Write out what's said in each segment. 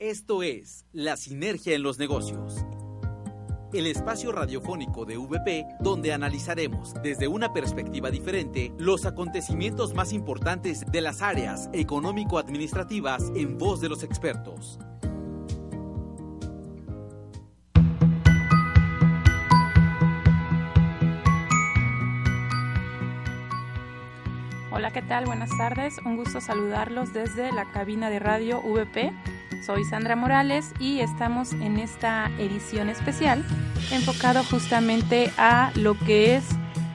Esto es La Sinergia en los Negocios. El espacio radiofónico de VP donde analizaremos desde una perspectiva diferente los acontecimientos más importantes de las áreas económico-administrativas en voz de los expertos. Hola, ¿qué tal? Buenas tardes. Un gusto saludarlos desde la cabina de radio VP soy Sandra Morales y estamos en esta edición especial enfocado justamente a lo que es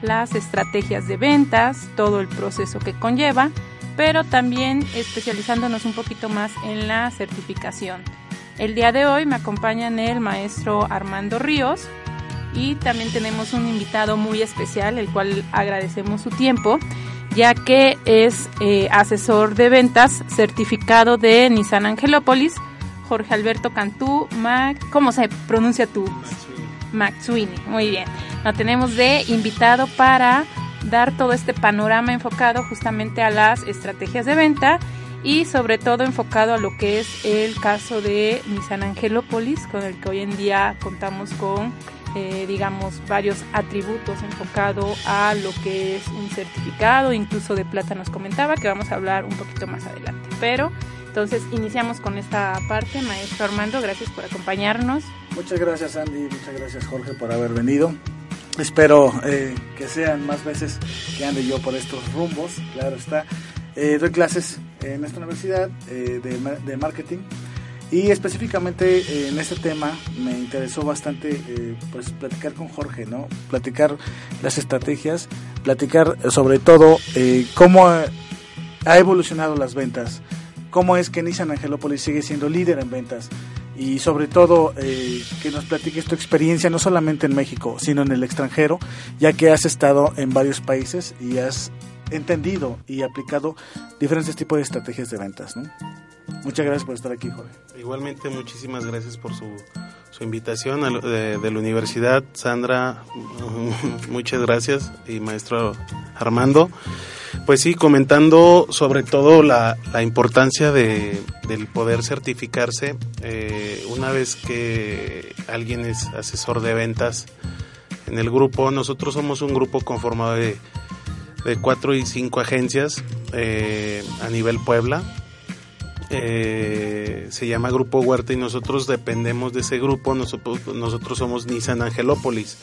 las estrategias de ventas, todo el proceso que conlleva, pero también especializándonos un poquito más en la certificación. El día de hoy me acompañan el maestro Armando Ríos y también tenemos un invitado muy especial, el cual agradecemos su tiempo ya que es eh, asesor de ventas certificado de Nissan Angelópolis, Jorge Alberto Cantú, Mac, ¿cómo se pronuncia tú? Sweeney, muy bien. Lo tenemos de invitado para dar todo este panorama enfocado justamente a las estrategias de venta y sobre todo enfocado a lo que es el caso de Nissan Angelópolis, con el que hoy en día contamos con eh, digamos, varios atributos enfocado a lo que es un certificado, incluso de plata nos comentaba, que vamos a hablar un poquito más adelante. Pero entonces iniciamos con esta parte. Maestro Armando, gracias por acompañarnos. Muchas gracias Andy, muchas gracias Jorge por haber venido. Espero eh, que sean más veces que ande yo por estos rumbos, claro está. Eh, doy clases en esta universidad de, de marketing y específicamente eh, en este tema me interesó bastante eh, pues platicar con Jorge, ¿no? Platicar las estrategias, platicar sobre todo eh, cómo ha evolucionado las ventas, cómo es que Nissan Angelópolis sigue siendo líder en ventas y sobre todo que nos platiques tu experiencia no solamente en México, sino en el extranjero, ya que has estado en varios países y has entendido y aplicado diferentes tipos de estrategias de ventas. Muchas gracias por estar aquí, Jorge. Igualmente, muchísimas gracias por su, su invitación de, la universidad. Sandra, muchas gracias. Y maestro Armando. Pues sí, comentando sobre todo la, la importancia de, del poder certificarse. Eh, una vez que alguien es asesor de ventas en el grupo, nosotros somos un grupo conformado de, de cuatro y cinco agencias eh, a nivel Puebla eh, se llama Grupo Huerta y nosotros dependemos de ese grupo, nosotros, somos Nissan Angelópolis.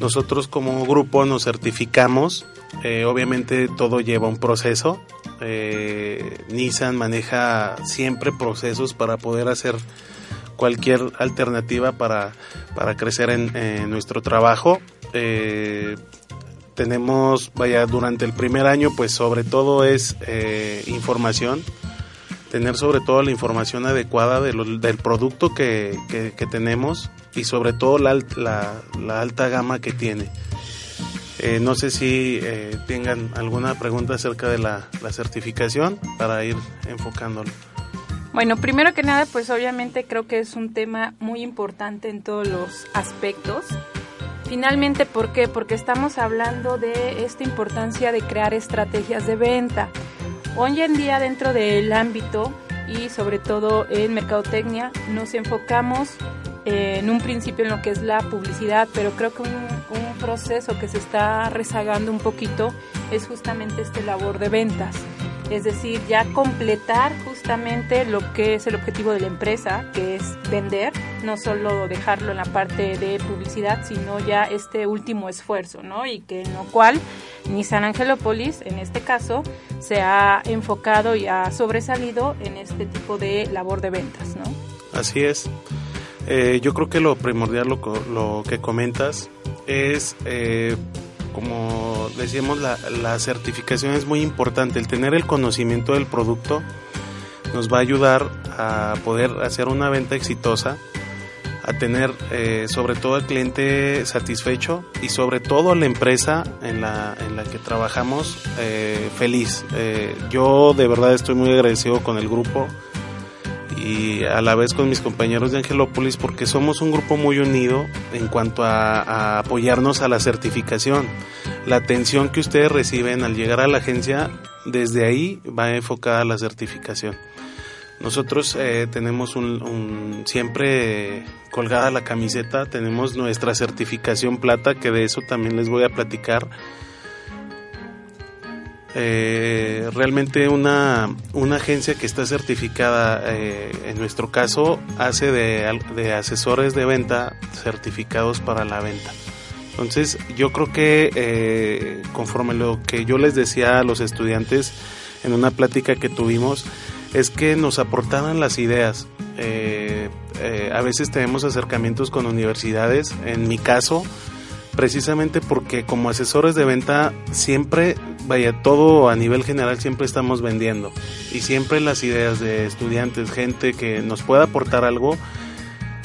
Nosotros como grupo nos certificamos, eh, obviamente todo lleva un proceso, Nissan maneja siempre procesos para poder hacer cualquier alternativa para, para crecer en, nuestro trabajo. Tenemos, vaya, durante el primer año, pues sobre todo es información, tener sobre todo la información adecuada del producto que, tenemos y sobre todo la, la, alta gama que tiene. Eh, no sé si eh, tengan alguna pregunta acerca de la, la certificación para ir enfocándolo. Bueno, primero que nada, pues obviamente creo que es un tema muy importante en todos los aspectos. Finalmente, ¿por qué? Porque estamos hablando de esta importancia de crear estrategias de venta. Hoy en día dentro del ámbito y sobre todo en mercadotecnia nos enfocamos eh, en un principio en lo que es la publicidad, pero creo que un, un proceso que se está rezagando un poquito es justamente este labor de ventas es decir, ya completar justamente lo que es el objetivo de la empresa, que es vender, no solo dejarlo en la parte de publicidad, sino ya este último esfuerzo, ¿no? Y que en lo cual Nissan Angelopolis, en este caso, se ha enfocado y ha sobresalido en este tipo de labor de ventas, ¿no? Así es. Eh, yo creo que lo primordial, lo, que comentas, es eh, como decíamos, la, certificación es muy importante, el tener el conocimiento del producto nos va a ayudar a poder hacer una venta exitosa, a tener eh, sobre todo al cliente satisfecho y sobre todo la empresa en la, en la que trabajamos eh, feliz. Eh, yo de verdad estoy muy agradecido con el grupo y a la vez con mis compañeros de Angelópolis porque somos un grupo muy unido en cuanto a, apoyarnos a la certificación. La atención que ustedes reciben al llegar a la agencia, desde ahí va enfocada a la certificación. Nosotros eh, tenemos siempre colgada la camiseta, tenemos nuestra certificación plata, que de eso también les voy a platicar. Eh, realmente una, una, agencia que está certificada, eh, en nuestro caso, hace de, de, asesores de venta certificados para la venta. Entonces, yo creo que conforme lo que yo les decía a los estudiantes en una plática que tuvimos, es que nos aportaran las ideas. Eh, eh, a veces tenemos acercamientos con universidades, en mi caso, precisamente porque como asesores de venta siempre, vaya, todo a nivel general siempre estamos vendiendo y siempre las ideas de estudiantes, gente que nos pueda aportar algo,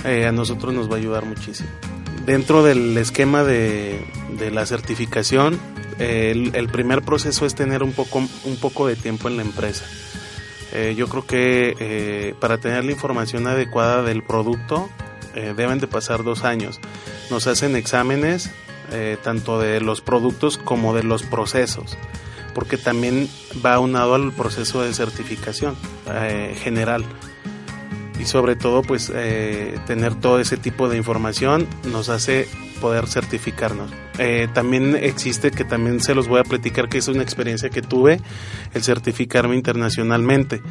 eh, a nosotros nos va a ayudar muchísimo. Dentro del esquema de, la certificación, el, el primer proceso es tener un poco, un poco de tiempo en la empresa. Eh, yo creo que eh, para tener la información adecuada del producto eh, deben de pasar dos años. Nos hacen exámenes tanto de los productos como de los procesos, porque también va unado al proceso de certificación general. Y sobre todo, pues tener todo ese tipo de información nos hace poder certificarnos. Eh, también existe, que también se los voy a platicar, que es una experiencia que tuve, el certificarme internacionalmente.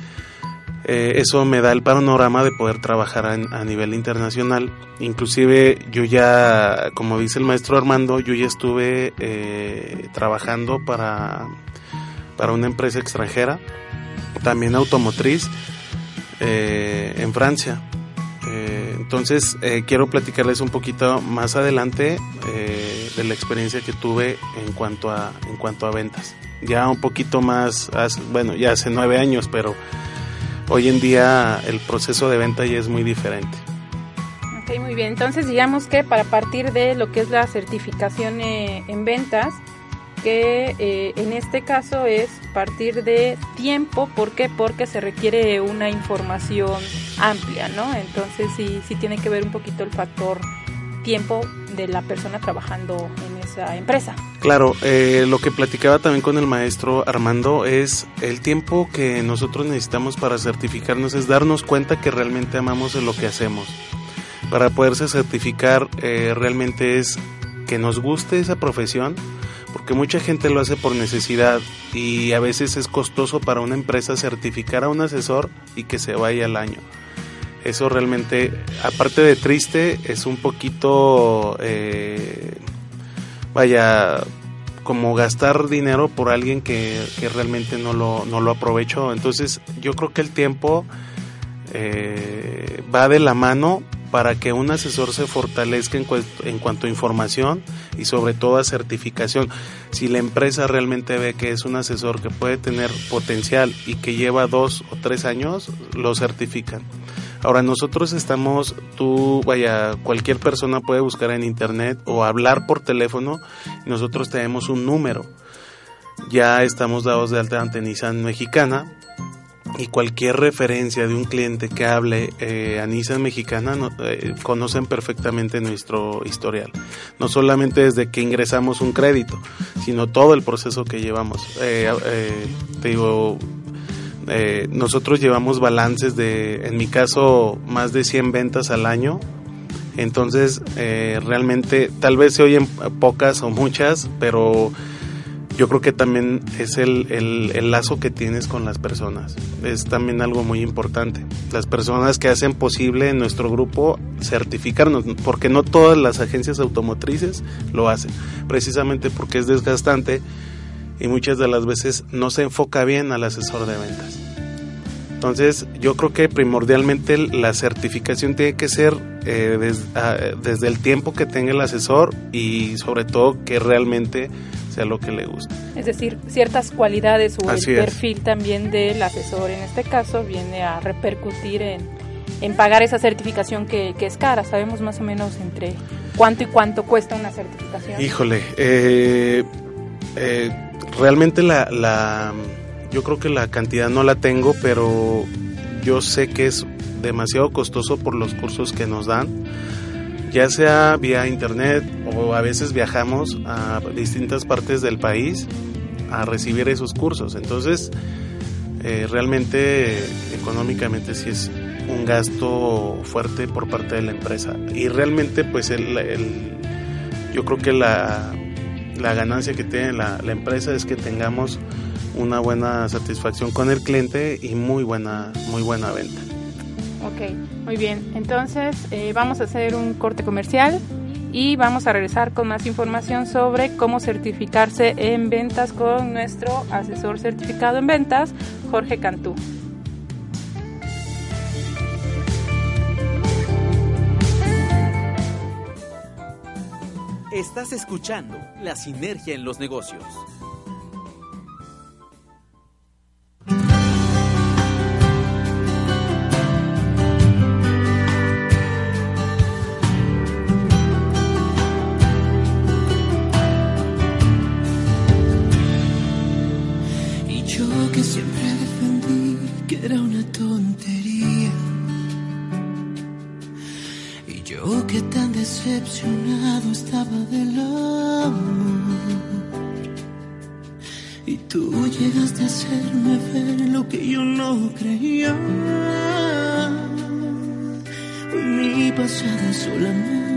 Eh, eso me da el panorama de poder trabajar a, nivel internacional. Inclusive yo ya, como dice el maestro Armando, yo ya estuve eh, trabajando para, para una empresa extranjera, también automotriz, en Francia. Eh, entonces eh, quiero platicarles un poquito más adelante eh, de la experiencia que tuve en cuanto a en cuanto a ventas. Ya un poquito más, bueno, ya hace nueve años, pero hoy en día el proceso de venta ya es muy diferente. Ok, muy bien. Entonces digamos que para partir de lo que es la certificación en ventas, que eh, en este caso es partir de tiempo, ¿por qué? Porque se requiere una información amplia, ¿no? Entonces sí, sí tiene que ver un poquito el factor tiempo de la persona trabajando en esa empresa. Claro, eh, lo que platicaba también con el maestro Armando es el tiempo que nosotros necesitamos para certificarnos, es darnos cuenta que realmente amamos lo que hacemos. Para poderse certificar eh, realmente es que nos guste esa profesión, porque mucha gente lo hace por necesidad y a veces es costoso para una empresa certificar a un asesor y que se vaya al año. Eso realmente, aparte de triste, es un poquito, eh, vaya, como gastar dinero por alguien que, realmente no lo, no lo aprovechó. Entonces yo creo que el tiempo eh, va de la mano para que un asesor se fortalezca en, en, cuanto a información y sobre todo a certificación. Si la empresa realmente ve que es un asesor que puede tener potencial y que lleva dos o tres años, lo certifican. Ahora nosotros estamos, tú, vaya, cualquier persona puede buscar en internet o hablar por teléfono nosotros tenemos un número. Ya estamos dados de alta ante Nissan Mexicana y cualquier referencia de un cliente que hable eh, a Nissan mexicana eh, conocen perfectamente nuestro historial. No solamente desde que ingresamos un crédito, sino todo el proceso que llevamos. Eh, te digo, nosotros llevamos balances de, en mi caso, más de 100 ventas al año. Entonces, realmente, tal vez se oyen pocas o muchas, pero yo creo que también es el, el, lazo que tienes con las personas. Es también algo muy importante. Las personas que hacen posible en nuestro grupo certificarnos, porque no todas las agencias automotrices lo hacen, precisamente porque es desgastante y muchas de las veces no se enfoca bien al asesor de ventas. Entonces, yo creo que primordialmente la certificación tiene que ser eh, ah, desde el tiempo que tenga el asesor y sobre todo que realmente sea lo que le guste. Es decir, ciertas cualidades o el perfil también del asesor en este caso viene a repercutir en, en pagar esa certificación que, que, es cara. Sabemos más o menos entre cuánto y cuánto cuesta una certificación. Híjole, eh, eh, realmente la, la, yo creo que la cantidad no la tengo, pero yo sé que es demasiado costoso por los cursos que nos dan ya sea vía internet o a veces viajamos a distintas partes del país a recibir esos cursos. Entonces, eh, realmente económicamente sí es un gasto fuerte por parte de la empresa. Y realmente, pues, el, yo creo que la, la ganancia que tiene la, empresa es que tengamos una buena satisfacción con el cliente y muy buena, muy buena venta. Ok, muy bien. Entonces eh, vamos a hacer un corte comercial y vamos a regresar con más información sobre cómo certificarse en ventas con nuestro asesor certificado en ventas, Jorge Cantú. Estás escuchando La Sinergia en los Negocios. Decepcionado estaba del amor. Y tú llegaste a hacerme ver lo que yo no creía. Hoy mi pasado solamente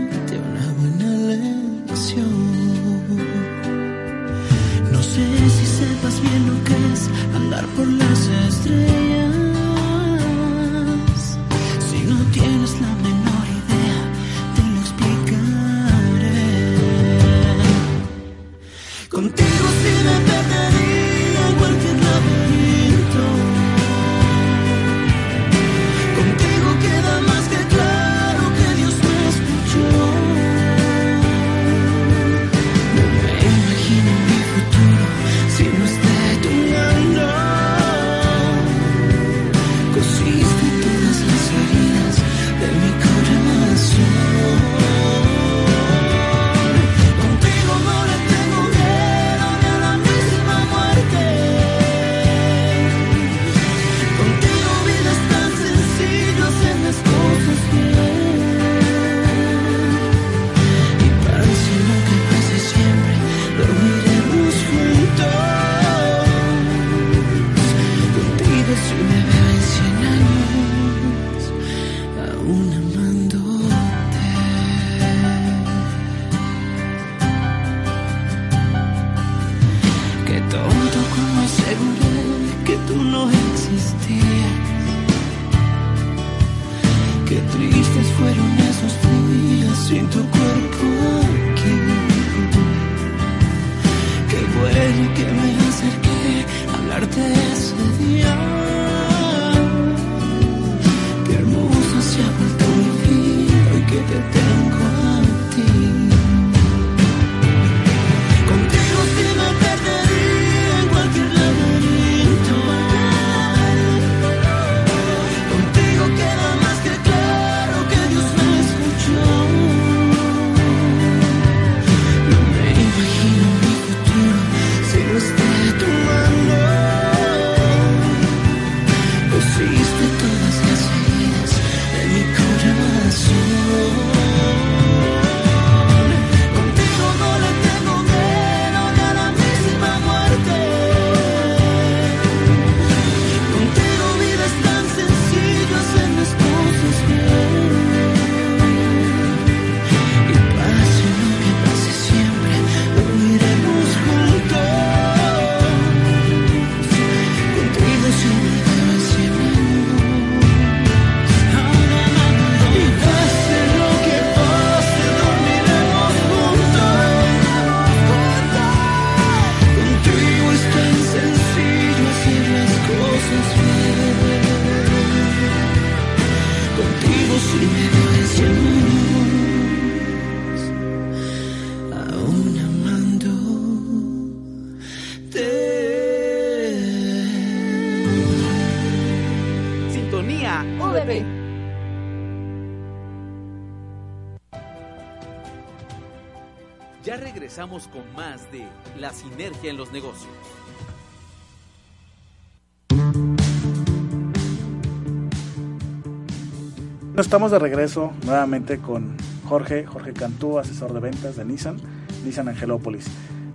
La Sinergia en los Negocios. Estamos de regreso nuevamente con Jorge, Jorge Cantú, asesor de ventas de Nissan, Nissan Angelópolis.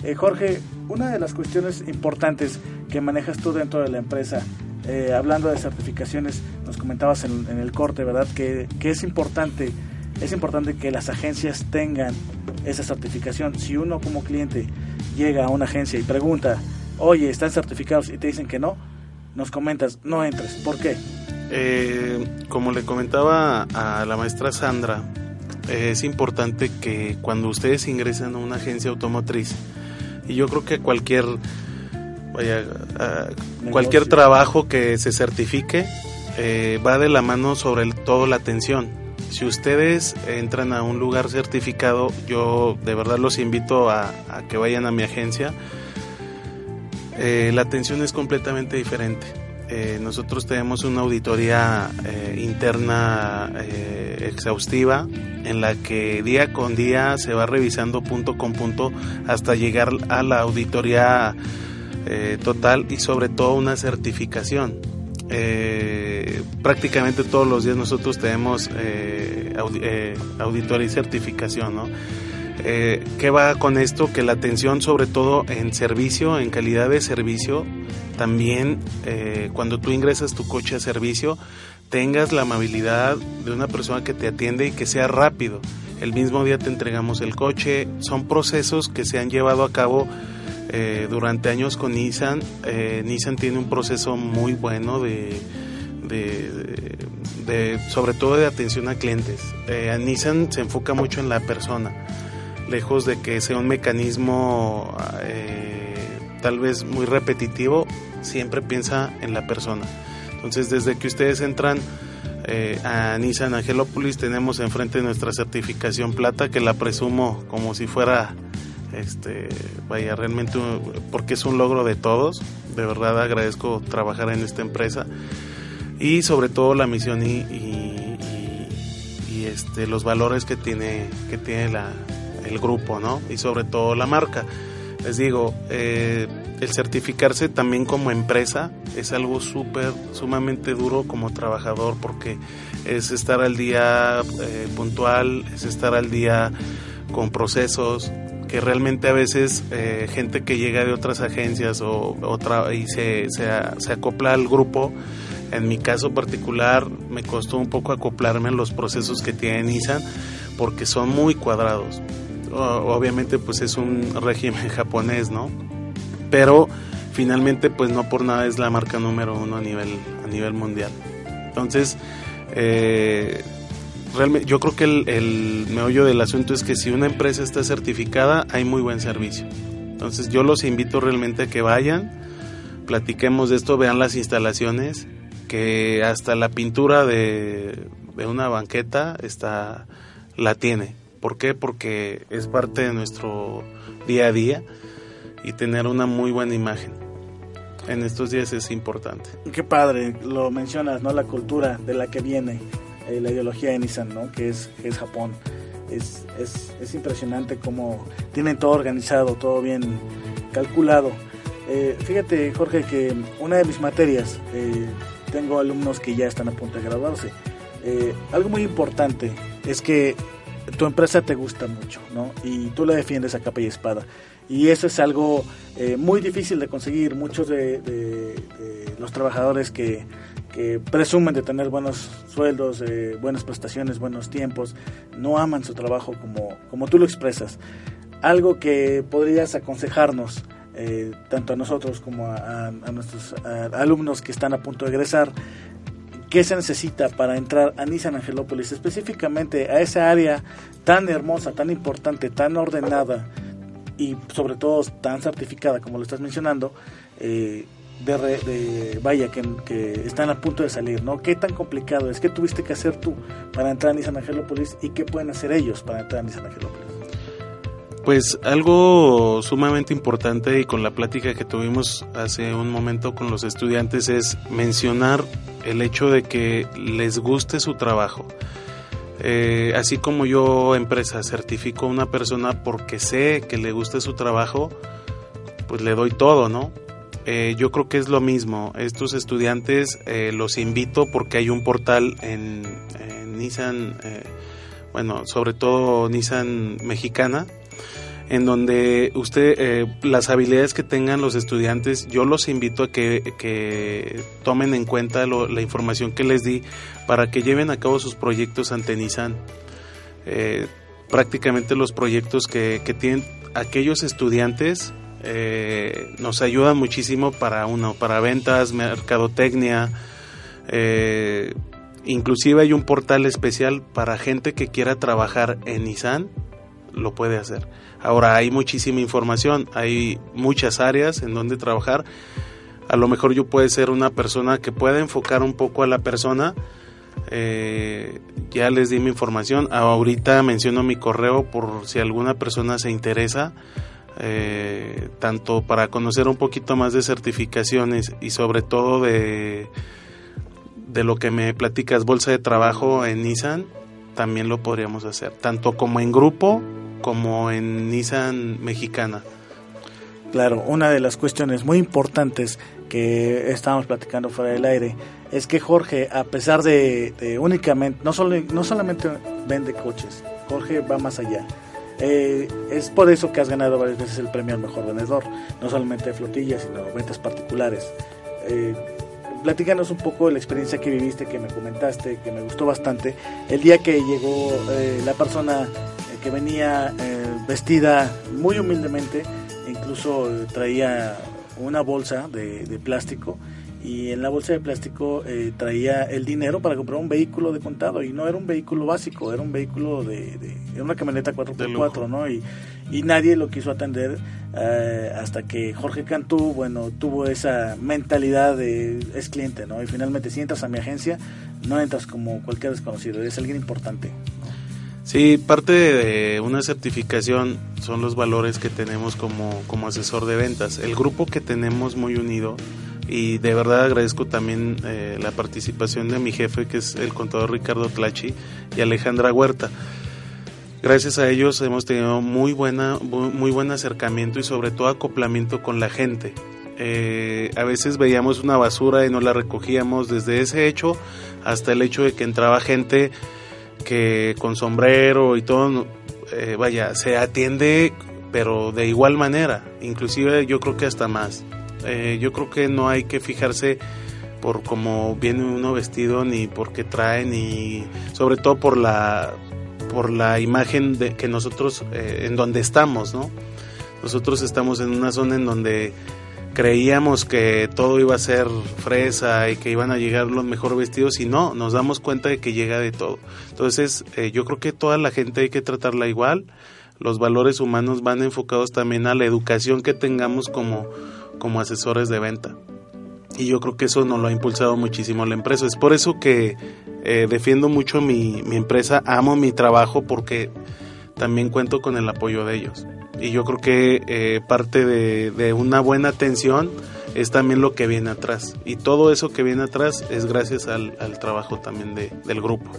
Eh, Jorge, una de las cuestiones importantes que manejas tú dentro de la empresa, eh, hablando de certificaciones, nos comentabas en, el corte, ¿verdad? Que, que, es importante, es importante que las agencias tengan esa certificación. Si uno como cliente llega a una agencia y pregunta, oye, ¿están certificados? y te dicen que no, nos comentas, no entres. ¿Por qué? Eh, como le comentaba a la maestra Sandra, eh, es importante que cuando ustedes ingresan a una agencia automotriz, y yo creo que cualquier vaya, cualquier trabajo que se certifique eh, va de la mano sobre todo la atención. Si ustedes entran a un lugar certificado, yo de verdad los invito a, que vayan a mi agencia. la atención es completamente diferente eh, nosotros tenemos una auditoría eh, interna eh, exhaustiva en la que día con día se va revisando punto con punto hasta llegar a la auditoría total y sobre todo una certificación. Prácticamente todos los días nosotros tenemos auditoría y certificación, ¿no? Eh, ¿Qué va con esto? Que la atención sobre todo en servicio, en calidad de servicio, también eh, cuando tú ingresas tu coche a servicio, tengas la amabilidad de una persona que te atiende y que sea rápido. El mismo día te entregamos el coche. Son procesos que se han llevado a cabo eh, durante años con Nissan. Nissan tiene un proceso muy bueno de, sobre todo de atención a clientes. Nissan se enfoca mucho en la persona lejos de que sea un mecanismo eh, tal vez muy repetitivo, siempre piensa en la persona. Entonces, desde que ustedes entran eh, a Nissan Angelópolis, tenemos enfrente nuestra certificación plata, que la presumo como si fuera, este, vaya, realmente, porque es un logro de todos. De verdad agradezco trabajar en esta empresa y sobre todo la misión y, y este, los valores que tiene, que tiene la, el grupo, ¿no? Y sobre todo la marca. Les digo, eh, el certificarse también como empresa es algo súper, sumamente duro como trabajador porque es estar al día eh, puntual, es estar al día con procesos que realmente a veces eh, gente que llega de otras agencias o otra y se, se, se acopla al grupo en mi caso particular me costó un poco acoplarme en los procesos que tiene Nissan porque son muy cuadrados obviamente pues es un régimen japonés, ¿no? Pero finalmente pues no por nada es la marca número uno a nivel, a nivel mundial. Entonces, eh, realmente, yo creo que el, el meollo del asunto es que si una empresa está certificada hay muy buen servicio. Entonces yo los invito realmente a que vayan, platiquemos de esto, vean las instalaciones, que hasta la pintura de, de una banqueta está, la tiene. ¿Por qué? Porque es parte de nuestro día a día y tener una muy buena imagen. En estos días es importante. Qué padre, lo mencionas, ¿no? La cultura de la que viene, eh, la ideología de Nissan, ¿no? Que es, es Japón. Es, es, es, impresionante cómo tienen todo organizado, todo bien calculado. Eh, fíjate, Jorge, que una de mis materias, eh, tengo alumnos que ya están a punto de graduarse. algo muy importante es que tu empresa te gusta mucho, ¿no? Y tú la defiendes a capa y espada. Y eso es algo eh, muy difícil de conseguir. Muchos de, los trabajadores que, presumen de tener buenos sueldos, eh, buenas prestaciones, buenos tiempos, no aman su trabajo como, como tú lo expresas. Algo que podrías aconsejarnos, eh, tanto a nosotros como a, a nuestros alumnos que están a punto de egresar, qué se necesita para entrar a Nissan Angelópolis, específicamente a esa área tan hermosa, tan importante, tan ordenada y sobre todo tan certificada como lo estás mencionando, eh, de, vaya, que, que, están a punto de salir, ¿no? ¿Qué tan complicado es? ¿Qué tuviste que hacer tú para entrar a Nissan Angelópolis y qué pueden hacer ellos para entrar a Nissan Angelópolis? Pues algo sumamente importante y con la plática que tuvimos hace un momento con los estudiantes es mencionar el hecho de que les guste su trabajo. Eh, así como yo, empresa, certifico a una persona porque sé que le gusta su trabajo, pues le doy todo, ¿no? Eh, yo creo que es lo mismo. Estos estudiantes eh, los invito porque hay un portal en, Nissan, bueno, sobre todo Nissan mexicana, en donde usted las habilidades que tengan los estudiantes yo los invito a que, tomen en cuenta la información que les di para que lleven a cabo sus proyectos ante Nissan. Eh, prácticamente los proyectos que, tienen aquellos estudiantes eh, nos ayudan muchísimo para uno, para ventas, mercadotecnia, eh, inclusive hay un portal especial para gente que quiera trabajar en Nissan, lo puede hacer. Ahora hay muchísima información, hay muchas áreas en donde trabajar. A lo mejor yo puede ser una persona que pueda enfocar un poco a la persona eh, ya les di mi información. Ahorita menciono mi correo por si alguna persona se interesa, eh, tanto para conocer un poquito más de certificaciones y sobre todo de, de lo que me platicas, bolsa de trabajo en Nissan, también lo podríamos hacer, tanto como en grupo como en Nissan mexicana. Claro, una de las cuestiones muy importantes que estábamos platicando fuera del aire es que Jorge, a pesar de, únicamente, no, solo, no solamente vende coches, Jorge va más allá. Eh, es por eso que has ganado varias veces el premio al mejor vendedor, no solamente de flotillas, sino ventas particulares. Eh, platícanos un poco de la experiencia que viviste, que me comentaste, que me gustó bastante. El día que llegó eh, la persona que venía vestida muy humildemente, incluso traía una bolsa de, plástico y en la bolsa de plástico eh, traía el dinero para comprar un vehículo de contado y no era un vehículo básico, era un vehículo de, era una camioneta 4x4, ¿no? Y, y, nadie lo quiso atender eh, hasta que Jorge Cantú, bueno, tuvo esa mentalidad de es cliente, ¿no? Y finalmente si entras a mi agencia, no entras como cualquier desconocido, es alguien importante. Sí, parte de una certificación son los valores que tenemos como, como asesor de ventas. El grupo que tenemos muy unido y de verdad agradezco también eh, la participación de mi jefe que es el contador Ricardo Tlachi y Alejandra Huerta. Gracias a ellos hemos tenido muy buena muy buen acercamiento y sobre todo acoplamiento con la gente. Eh, a veces veíamos una basura y no la recogíamos desde ese hecho hasta el hecho de que entraba gente que con sombrero y todo, eh, vaya, se atiende, pero de igual manera, inclusive yo creo que hasta más. Eh, yo creo que no hay que fijarse por cómo viene uno vestido, ni por qué trae, ni sobre todo por la, por la imagen de que nosotros, eh, en donde estamos, ¿no? Nosotros estamos en una zona en donde creíamos que todo iba a ser fresa y que iban a llegar los mejor vestidos y no, nos damos cuenta de que llega de todo. Entonces, eh, yo creo que toda la gente hay que tratarla igual. Los valores humanos van enfocados también a la educación que tengamos como, como asesores de venta. Y yo creo que eso nos lo ha impulsado muchísimo la empresa. Es por eso que eh, defiendo mucho mi, mi empresa, amo mi trabajo porque también cuento con el apoyo de ellos y yo creo que eh, parte de, una buena atención es también lo que viene atrás y todo eso que viene atrás es gracias al, trabajo también del grupo.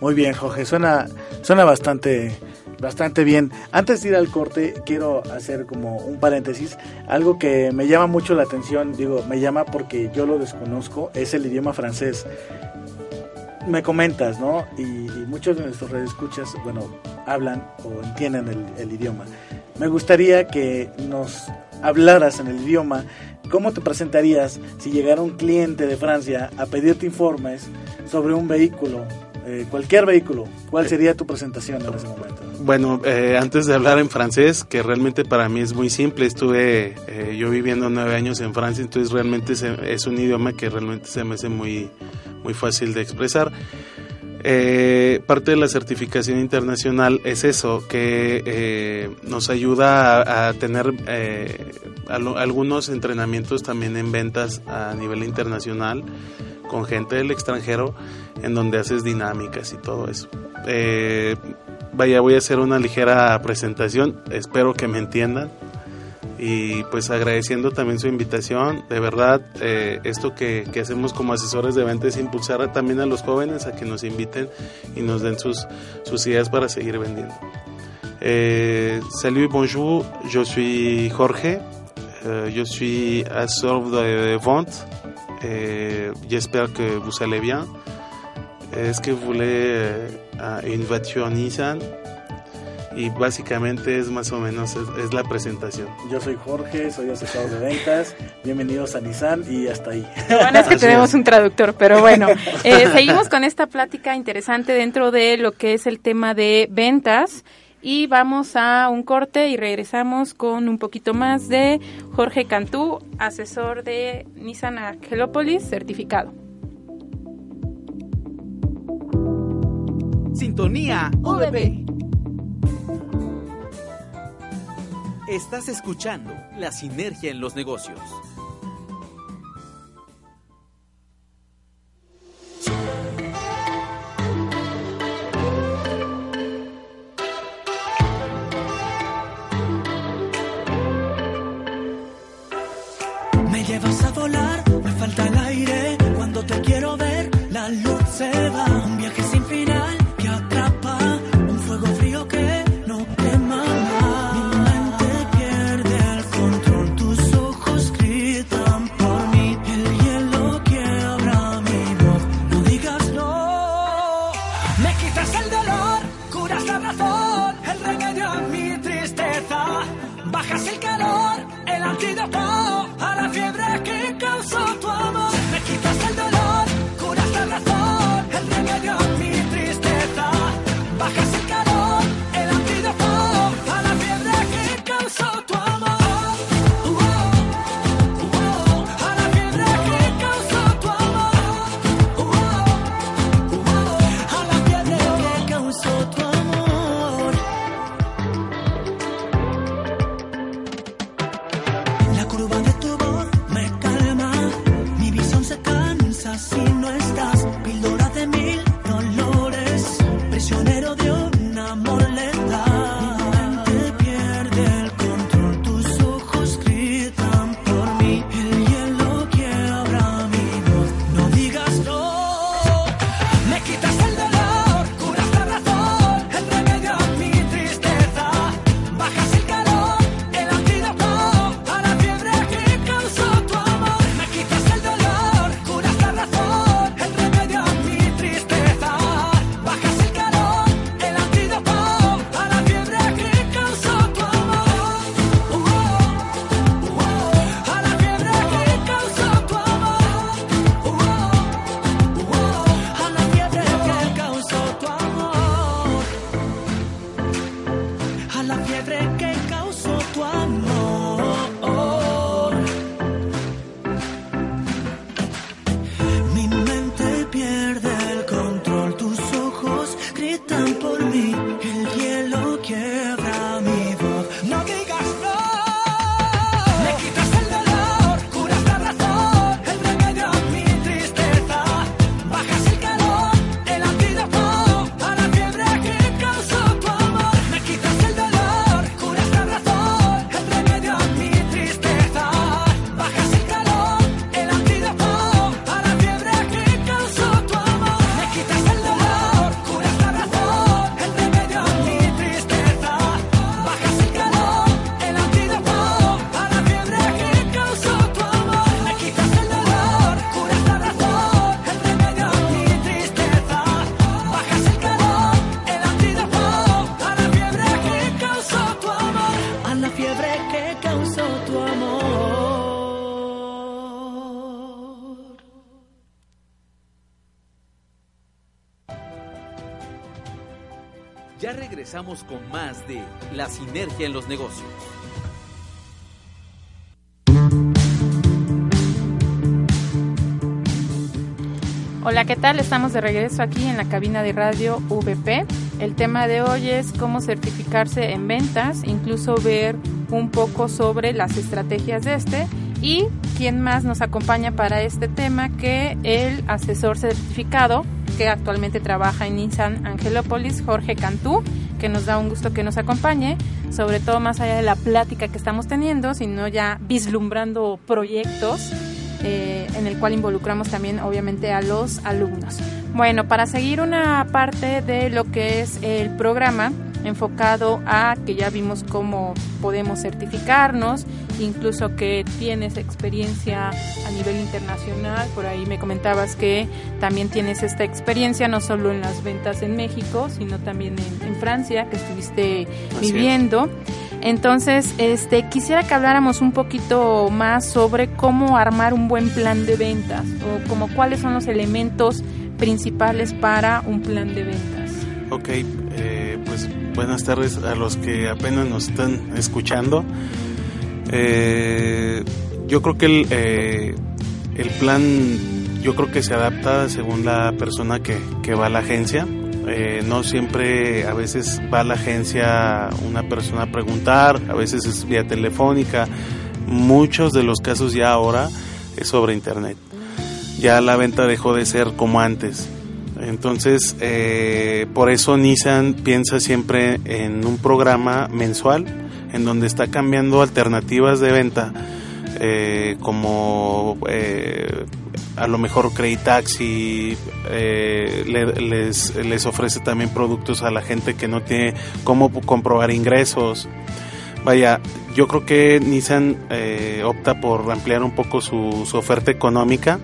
Muy bien, Jorge, suena, suena bastante, bastante bien. Antes de ir al corte, quiero hacer como un paréntesis. Algo que me llama mucho la atención, digo, me llama porque yo lo desconozco, es el idioma francés me comentas, ¿no? Y, muchos de nuestros escuchas, bueno, hablan o entienden el, idioma. Me gustaría que nos hablaras en el idioma, ¿cómo te presentarías si llegara un cliente de Francia a pedirte informes sobre un vehículo, eh, cualquier vehículo? ¿Cuál sería tu presentación en ese momento? Bueno, eh, antes de hablar en francés, que realmente para mí es muy simple, estuve eh, yo viviendo nueve años en Francia, entonces realmente es un idioma que realmente se me hace muy muy fácil de expresar. Eh, parte de la certificación internacional es eso, que eh, nos ayuda a, tener eh, algunos entrenamientos también en ventas a nivel internacional con gente del extranjero en donde haces dinámicas y todo eso. vaya, voy a hacer una ligera presentación, espero que me entiendan. y pues agradeciendo también su invitación. De verdad, eh, esto que, que, hacemos como asesores de venta es impulsar también a los jóvenes a que nos inviten y nos den sus, sus ideas para seguir vendiendo. Eh, salut, bonjour, je suis Jorge, euh, je suis assesseur de vente. Eh, J'espère que vous allez bien. Est-ce que vous voulez une voiture Nissan y básicamente es más o menos es, es, la presentación. Yo soy Jorge, soy asesor de ventas, bienvenidos a Nissan y hasta ahí. Bueno, es que tenemos un traductor, pero bueno, eh, seguimos con esta plática interesante dentro de lo que es el tema de ventas y vamos a un corte y regresamos con un poquito más de Jorge Cantú, asesor de Nissan Angelópolis, certificado. Sintonía VP. Estás escuchando La Sinergia en los Negocios. Se va. Un con más de La Sinergia en los Negocios. Hola, ¿qué tal? Estamos de regreso aquí en la cabina de radio VP. El tema de hoy es cómo certificarse en ventas, incluso ver un poco sobre las estrategias de este. Y quién más nos acompaña para este tema que el asesor certificado que actualmente trabaja en Nissan Angelópolis, Jorge Cantú. Que nos da un gusto que nos acompañe, sobre todo más allá de la plática que estamos teniendo, sino ya vislumbrando proyectos eh, en el cual involucramos también obviamente a los alumnos. Bueno, para seguir una parte de lo que es el programa, enfocado a que ya vimos cómo podemos certificarnos, incluso que tienes experiencia a nivel internacional, por ahí me comentabas que también tienes esta experiencia no solo en las ventas en México, sino también en, Francia, que estuviste viviendo. Entonces, este, quisiera que habláramos un poquito más sobre cómo armar un buen plan de ventas o como cuáles son los elementos principales para un plan de ventas. Ok, eh, pues buenas tardes a los que apenas nos están escuchando. Eh, yo creo que el, eh, el plan, yo creo que se adapta según la persona que, que va a la agencia. Eh, no siempre, a veces va a la agencia una persona a preguntar, a veces es vía telefónica. Muchos de los casos ya ahora es sobre internet. Ya la venta dejó de ser como antes. Entonces, eh, por eso Nissan piensa siempre en un programa mensual en donde está cambiando alternativas de venta, eh, como eh, a lo mejor Creditaxi les, les ofrece también productos a la gente que no tiene cómo comprobar ingresos. Vaya, yo creo que Nissan opta por ampliar un poco su, su oferta económica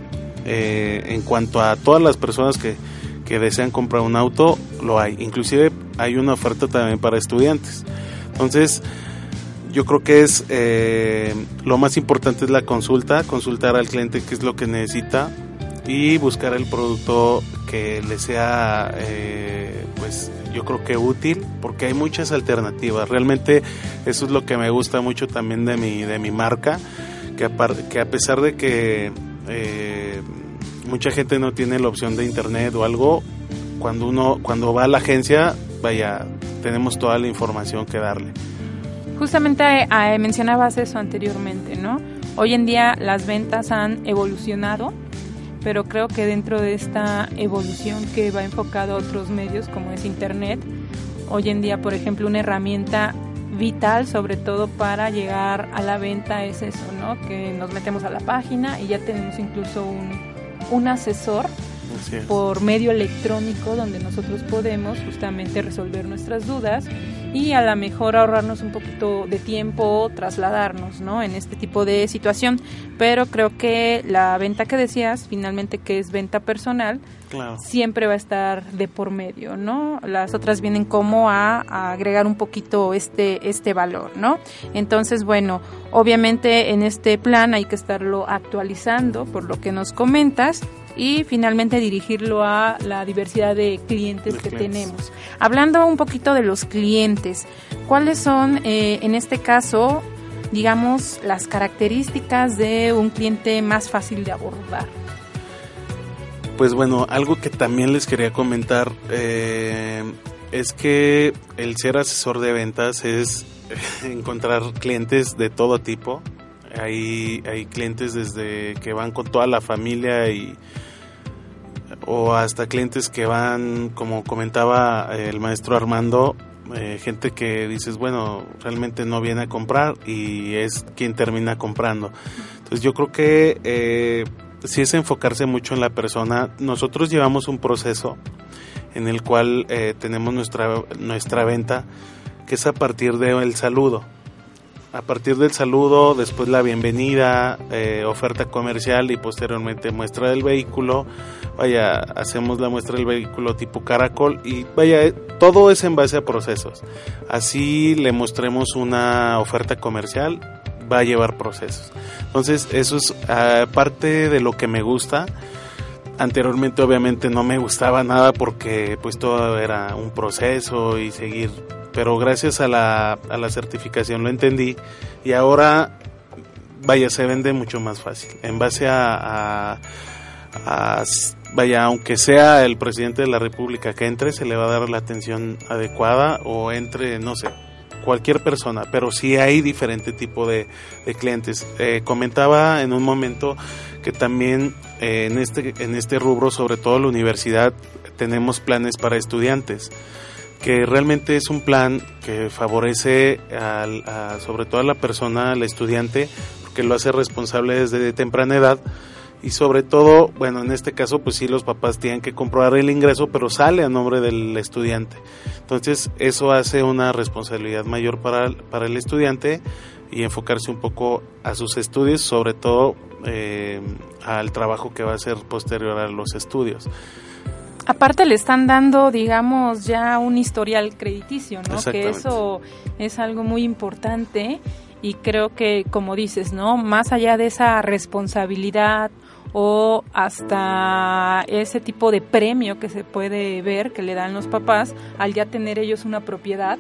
en cuanto a todas las personas que, que desean comprar un auto, lo hay. Inclusive hay una oferta también para estudiantes. Entonces, yo creo que es eh, lo más importante es la consulta, consultar al cliente qué es lo que necesita y buscar el producto que le sea, eh, pues yo creo que útil, porque hay muchas alternativas. Realmente eso es lo que me gusta mucho también de mi, de mi marca, que a, que a pesar de que eh, mucha gente no tiene la opción de internet o algo, cuando uno cuando va a la agencia, vaya, tenemos toda la información que darle. Justamente eh, mencionabas eso anteriormente, ¿no? Hoy en día las ventas han evolucionado, pero creo que dentro de esta evolución que va enfocado a otros medios como es internet, hoy en día, por ejemplo, una herramienta vital sobre todo para llegar a la venta es eso, ¿no? Que nos metemos a la página y ya tenemos incluso un un asesor por medio electrónico donde nosotros podemos justamente resolver nuestras dudas y a lo mejor ahorrarnos un poquito de tiempo, trasladarnos, ¿no? En este tipo de situación. Pero creo que la venta que decías, finalmente que es venta personal, siempre va a estar de por medio, ¿no? Las otras vienen como a, a, agregar un poquito este, este valor, ¿no? Entonces, bueno, obviamente en este plan hay que estarlo actualizando por lo que nos comentas y finalmente dirigirlo a la diversidad de clientes que tenemos. Hablando un poquito de los clientes, ¿cuáles son eh, en este caso, digamos, las características de un cliente más fácil de abordar? Pues bueno, algo que también les quería comentar eh, es que el ser asesor de ventas es encontrar clientes de todo tipo, hay, hay clientes desde que van con toda la familia y o hasta clientes que van, como comentaba el maestro Armando, eh, gente que dices, bueno, realmente no viene a comprar y es quien termina comprando. Entonces yo creo que eh, si es enfocarse mucho en la persona. Nosotros llevamos un proceso en el cual eh, tenemos nuestra, nuestra venta, que es a partir del saludo a partir del saludo, después la bienvenida, eh, oferta comercial y posteriormente muestra del vehículo. Vaya, hacemos la muestra del vehículo tipo caracol y vaya, eh, todo es en base a procesos. Así le mostremos una oferta comercial, va a llevar procesos. Entonces, eso es uh, parte de lo que me gusta. Anteriormente obviamente no me gustaba nada porque pues todo era un proceso y seguir pero gracias a la, a la certificación lo entendí y ahora, vaya, se vende mucho más fácil. En base a, vaya, aunque sea el presidente de la República que entre, se le va a dar la atención adecuada o entre, no sé, cualquier persona, pero sí hay diferente tipo de, de clientes. Eh, comentaba en un momento que también eh, en, este, en este rubro, sobre todo la universidad, tenemos planes para estudiantes. Que realmente es un plan que favorece al, a, sobre todo a la persona, al estudiante, porque lo hace responsable desde temprana edad y sobre todo, bueno, en este caso, pues sí, los papás tienen que comprobar el ingreso, pero sale a nombre del estudiante. Entonces, eso hace una responsabilidad mayor para, para el estudiante y enfocarse un poco a sus estudios, sobre todo eh, al trabajo que va a hacer posterior a los estudios. Aparte le están dando, digamos, ya un historial crediticio, ¿no? Que eso es algo muy importante y creo que, como dices, ¿no? Más allá de esa responsabilidad o hasta ese tipo de premio que se puede ver que le dan los papás al ya tener ellos una propiedad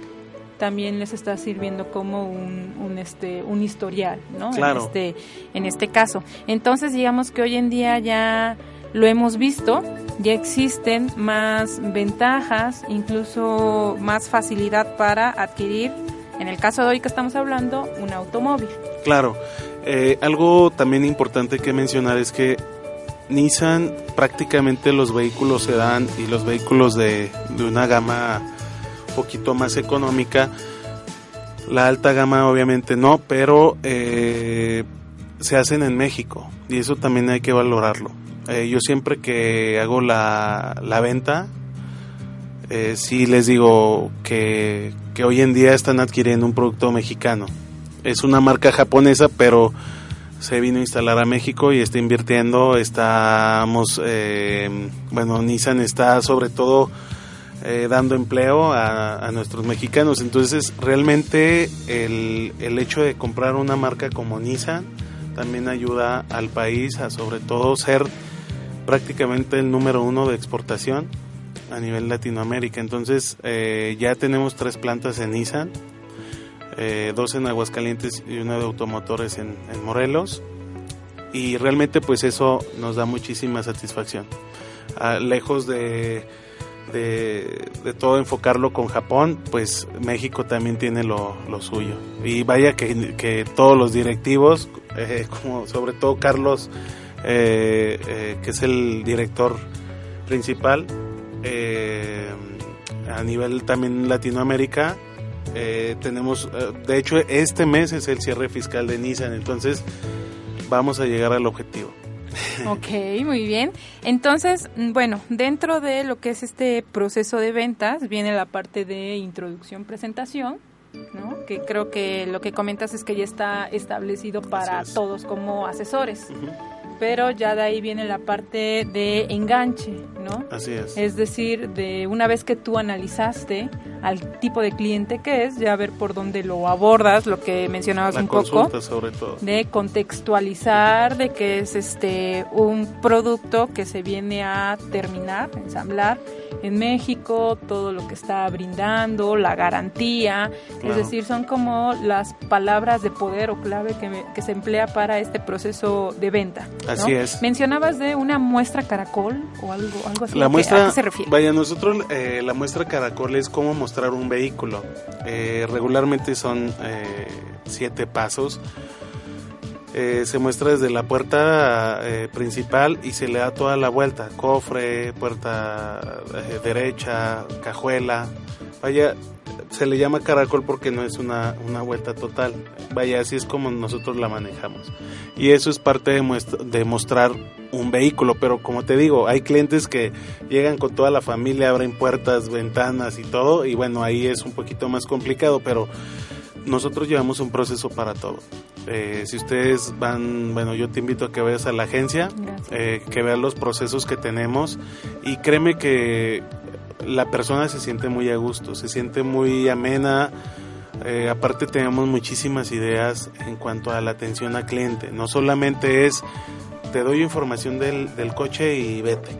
también les está sirviendo como un, un este un historial no Claro. en este en este caso entonces digamos que hoy en día ya lo hemos visto ya existen más ventajas incluso más facilidad para adquirir en el caso de hoy que estamos hablando un automóvil Claro, eh, algo también importante que mencionar es que Nissan prácticamente los vehículos sedán y los vehículos de, una gama poquito más económica, la alta gama obviamente no, pero eh, se hacen en México y eso también hay que valorarlo. Eh, yo siempre que hago la, la venta, eh, sí les digo que, que hoy en día están adquiriendo un producto mexicano. Es una marca japonesa, pero se vino a instalar a México y está invirtiendo. Estamos, eh, bueno, Nissan está sobre todo eh, dando empleo a, a nuestros mexicanos. Entonces, realmente el, el hecho de comprar una marca como Nissan también ayuda al país a sobre todo ser prácticamente el número uno de exportación a nivel Latinoamérica. Entonces eh, ya tenemos tres plantas en Nissan, eh, dos en Aguascalientes y una de automotores en, Morelos. Y realmente pues eso nos da muchísima satisfacción. Lejos de, de, todo enfocarlo con Japón, pues México también tiene lo, lo suyo. Y vaya que, que todos los directivos, eh, como sobre todo Carlos, eh, eh, que es el director principal, eh, a nivel también Latinoamérica, eh, tenemos, eh, de hecho este mes es el cierre fiscal de Nissan, entonces vamos a llegar al objetivo. Ok, muy bien. Entonces, bueno, dentro de lo que es este proceso de ventas viene la parte de introducción, presentación, ¿no? Que creo que lo que comentas es que ya está establecido para es. todos como asesores. Pero ya de ahí viene la parte de enganche, ¿no? Así es. Es decir, de una vez que tú analizaste al tipo de cliente que es, ya ver por dónde lo abordas, lo que mencionabas La un poco sobre todo. de contextualizar de que es este un producto que se viene a terminar, ensamblar en México, todo lo que está brindando, la garantía, es decir, son como las palabras de poder o clave que, me- que se emplea para este proceso de venta. ¿no? Así es. Mencionabas de una muestra caracol o algo, algo así. La ¿a qué- muestra, ¿A qué se refiere? vaya, nosotros eh, la muestra caracol es cómo mostrar un vehículo. Eh, regularmente son eh, siete pasos. Eh, se muestra desde la puerta eh, principal y se le da toda la vuelta, cofre, puerta eh, derecha, cajuela. Vaya, se le llama caracol porque no es una, una vuelta total. Vaya, así es como nosotros la manejamos. Y eso es parte de, muestra- de mostrar un vehículo, pero como te digo, hay clientes que llegan con toda la familia, abren puertas, ventanas y todo, y bueno, ahí es un poquito más complicado, pero nosotros llevamos un proceso para todo. Eh, si ustedes van, bueno, yo te invito a que vayas a la agencia, eh, que vean los procesos que tenemos y créeme que la persona se siente muy a gusto, se siente muy amena. Eh, aparte tenemos muchísimas ideas en cuanto a la atención al cliente. No solamente es te doy información del, del coche y vete,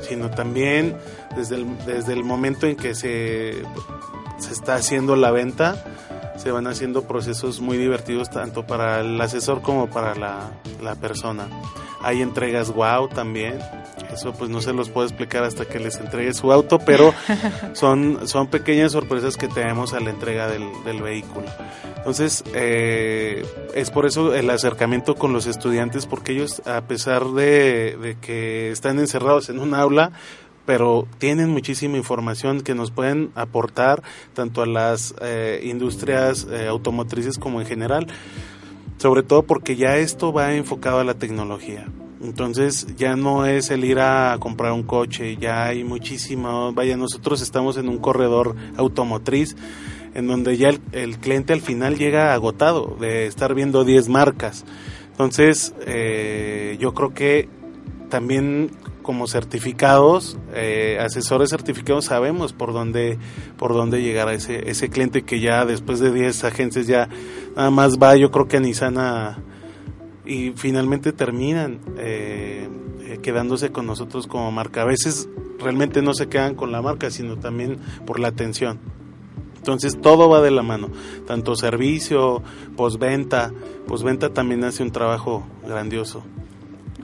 sino también desde el, desde el momento en que se, se está haciendo la venta, se van haciendo procesos muy divertidos tanto para el asesor como para la, la persona. Hay entregas wow también, eso pues no se los puedo explicar hasta que les entregue su auto, pero son, son pequeñas sorpresas que tenemos a la entrega del, del vehículo. Entonces, eh, es por eso el acercamiento con los estudiantes, porque ellos, a pesar de, de que están encerrados en un aula, pero tienen muchísima información que nos pueden aportar tanto a las eh, industrias eh, automotrices como en general, sobre todo porque ya esto va enfocado a la tecnología. Entonces ya no es el ir a comprar un coche, ya hay muchísimo, vaya, nosotros estamos en un corredor automotriz en donde ya el, cliente al final llega agotado de estar viendo 10 marcas. Entonces eh, yo creo que también como certificados, eh, asesores certificados, sabemos por dónde, por dónde llegar a ese, ese cliente que ya después de 10 agencias ya nada más va, yo creo que a Nissan y finalmente terminan eh, eh, quedándose con nosotros como marca. A veces realmente no se quedan con la marca, sino también por la atención. Entonces todo va de la mano, tanto servicio, postventa, postventa también hace un trabajo grandioso.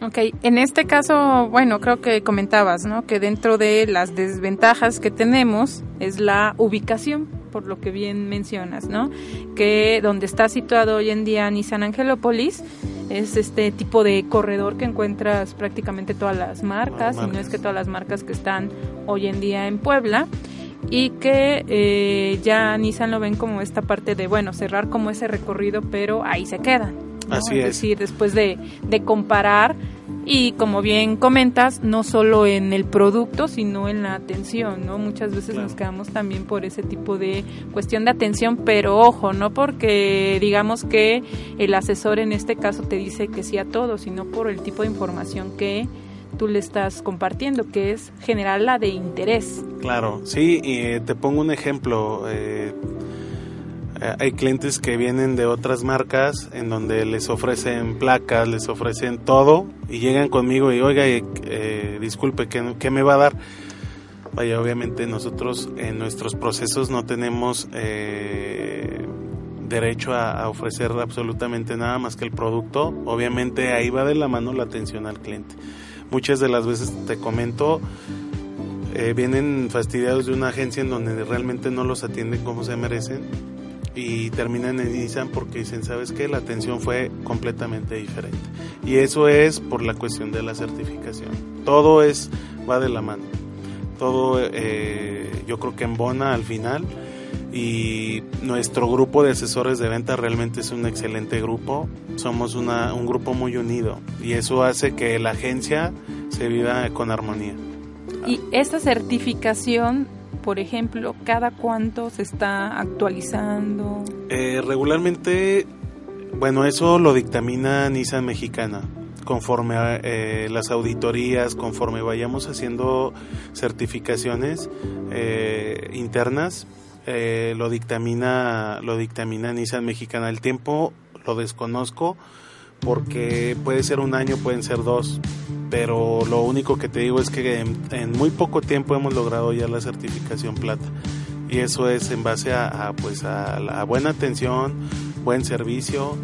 Ok, en este caso, bueno, creo que comentabas, ¿no? Que dentro de las desventajas que tenemos es la ubicación, por lo que bien mencionas, ¿no? Que donde está situado hoy en día Nissan Angelópolis es este tipo de corredor que encuentras prácticamente todas las marcas, y no es que todas las marcas que están hoy en día en Puebla y que eh, ya Nissan lo ven como esta parte de, bueno, cerrar como ese recorrido, pero ahí se quedan. Así es. decir, después de, comparar y como bien comentas, no solo en el producto, sino en la atención, ¿no? Muchas veces nos quedamos también por ese tipo de cuestión de atención, pero ojo, no porque digamos que el asesor en este caso te dice que sí a todo, sino por el tipo de información que tú le estás compartiendo, que es generar la de interés. Claro, sí, y eh, te pongo un ejemplo. Eh, hay clientes que vienen de otras marcas en donde les ofrecen placas, les ofrecen todo y llegan conmigo y oiga, eh, disculpe, ¿qué, me va a dar? Vaya, obviamente nosotros en nuestros procesos no tenemos eh, derecho a, ofrecer absolutamente nada más que el producto. Obviamente ahí va de la mano la atención al cliente. Muchas de las veces te comento, vienen fastidiados de una agencia en donde realmente no los atienden como se merecen y terminan en Nissan porque dicen, ¿sabes qué? La atención fue completamente diferente. Y eso es por la cuestión de la certificación. Todo es, va de la mano. Todo eh, yo creo que embona al final y nuestro grupo de asesores de venta realmente es un excelente grupo. Somos una, un grupo muy unido y eso hace que la agencia se viva con armonía. Y esta certificación por ejemplo, cada cuánto se está actualizando? Eh, regularmente, bueno, eso lo dictamina Nissan Mexicana conforme a eh, las auditorías, conforme vayamos haciendo certificaciones eh, internas, lo dictamina lo dictamina Nissan Mexicana. El tiempo lo desconozco porque puede ser un año, pueden ser dos, pero lo único que te digo es que en, muy poco tiempo hemos logrado ya la certificación plata y eso es en base a, pues a la buena atención, buen servicio,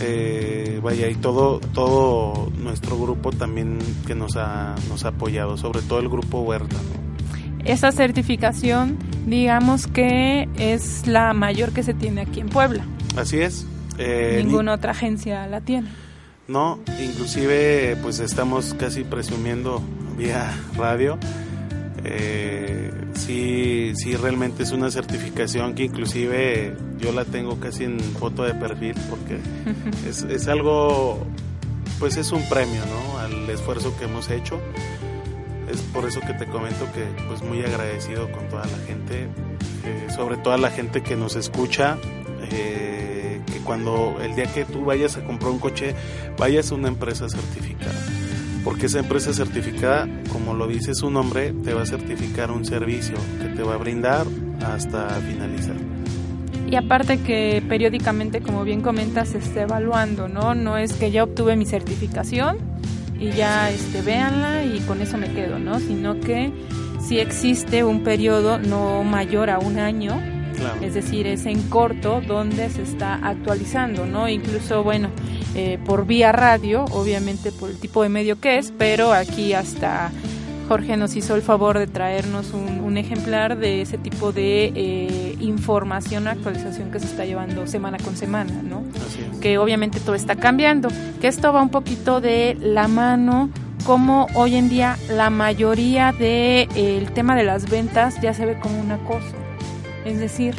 eh, vaya y todo todo nuestro grupo también que nos ha nos ha apoyado, sobre todo el grupo Huerta. Esa certificación, digamos que es la mayor que se tiene aquí en Puebla. Así es. Eh, Ninguna otra agencia la tiene. No, inclusive pues estamos casi presumiendo vía radio. Eh, sí, sí, realmente es una certificación que inclusive yo la tengo casi en foto de perfil porque es, es algo, pues es un premio, ¿no? Al esfuerzo que hemos hecho. Es por eso que te comento que pues muy agradecido con toda la gente, eh, sobre toda la gente que nos escucha. Eh, cuando el día que tú vayas a comprar un coche, vayas a una empresa certificada. Porque esa empresa certificada, como lo dice su nombre, te va a certificar un servicio que te va a brindar hasta finalizar. Y aparte que periódicamente, como bien comentas, se está evaluando, ¿no? No es que ya obtuve mi certificación y ya este, véanla y con eso me quedo, ¿no? Sino que si existe un periodo no mayor a un año es decir, es en corto donde se está actualizando, ¿no? Incluso, bueno, eh, por vía radio, obviamente por el tipo de medio que es, pero aquí hasta Jorge nos hizo el favor de traernos un, ejemplar de ese tipo de eh, información, actualización que se está llevando semana con semana, ¿no? Que obviamente todo está cambiando, que esto va un poquito de la mano cómo hoy en día la mayoría del de, el tema de las ventas ya se ve como un acoso. Es decir,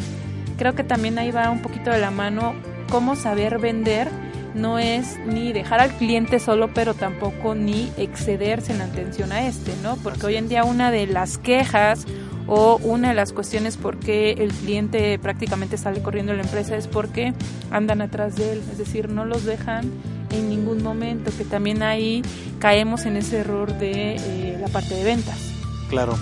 creo que también ahí va un poquito de la mano cómo saber vender no es ni dejar al cliente solo, pero tampoco ni excederse en la atención a este, ¿no? Porque hoy en día una de las quejas o una de las cuestiones por qué el cliente prácticamente sale corriendo de la empresa es porque andan atrás de él, es decir, no los dejan en ningún momento, que también ahí caemos en ese error de eh, la parte de ventas. Claro.